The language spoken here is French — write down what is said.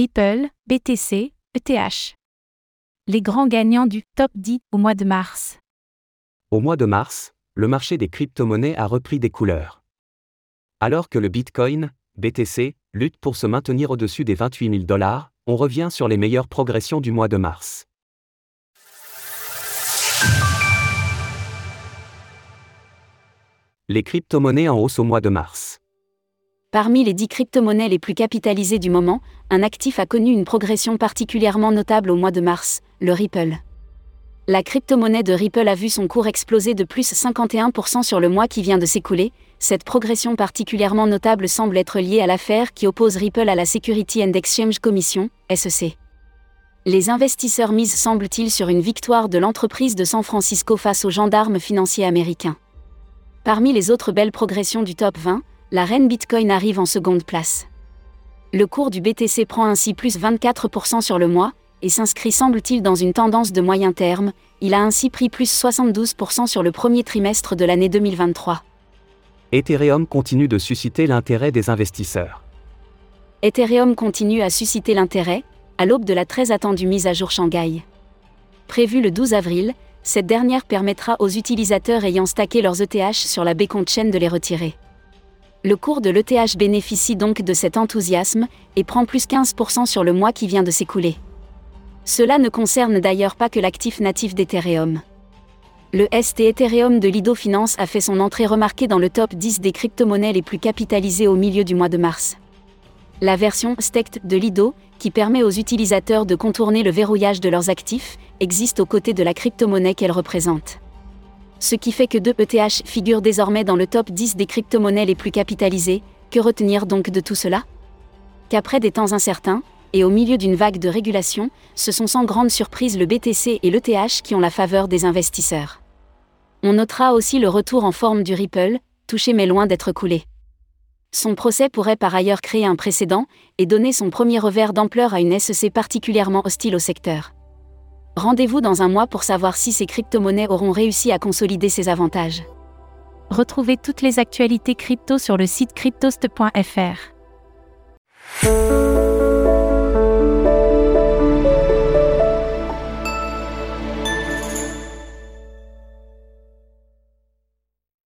Ripple, BTC, ETH. Les grands gagnants du top 10 au mois de mars. Au mois de mars, le marché des crypto-monnaies a repris des couleurs. Alors que le Bitcoin, BTC, lutte pour se maintenir au-dessus des 28 000 dollars, on revient sur les meilleures progressions du mois de mars. Les crypto-monnaies en hausse au mois de mars. Parmi les 10 crypto-monnaies les plus capitalisées du moment, un actif a connu une progression particulièrement notable au mois de mars, le Ripple. La crypto-monnaie de Ripple a vu son cours exploser de plus 51% sur le mois qui vient de s'écouler. Cette progression particulièrement notable semble être liée à l'affaire qui oppose Ripple à la Security and Exchange Commission, SEC. Les investisseurs misent semble-t-il sur une victoire de l'entreprise de San Francisco face aux gendarmes financiers américains. Parmi les autres belles progressions du top 20, la reine Bitcoin arrive en seconde place. Le cours du BTC prend ainsi plus 24% sur le mois, et s'inscrit semble-t-il dans une tendance de moyen terme, il a ainsi pris plus 72% sur le premier trimestre de l'année 2023. Ethereum continue de susciter l'intérêt des investisseurs. Ethereum continue à susciter l'intérêt, à l'aube de la très attendue mise à jour Shanghai. Prévue le 12 avril, cette dernière permettra aux utilisateurs ayant stacké leurs ETH sur la Beacon Chain de les retirer. Le cours de l'ETH bénéficie donc de cet enthousiasme et prend plus 15% sur le mois qui vient de s'écouler. Cela ne concerne d'ailleurs pas que l'actif natif d'Ethereum. Le ST Ethereum de Lido Finance a fait son entrée remarquée dans le top 10 des crypto-monnaies les plus capitalisées au milieu du mois de mars. La version Staked de Lido, qui permet aux utilisateurs de contourner le verrouillage de leurs actifs, existe aux côtés de la crypto-monnaie qu'elle représente ce qui fait que deux ETH figurent désormais dans le top 10 des crypto-monnaies les plus capitalisées. Que retenir donc de tout cela? Qu'après des temps incertains, et au milieu d'une vague de régulation, ce sont sans grande surprise le BTC et l'ETH qui ont la faveur des investisseurs. On notera aussi le retour en forme du Ripple, touché mais loin d'être coulé. Son procès pourrait par ailleurs créer un précédent et donner son premier revers d'ampleur à une SEC particulièrement hostile au secteur. Rendez-vous dans un mois pour savoir si ces crypto-monnaies auront réussi à consolider ces avantages. Retrouvez toutes les actualités crypto sur le site cryptost.fr.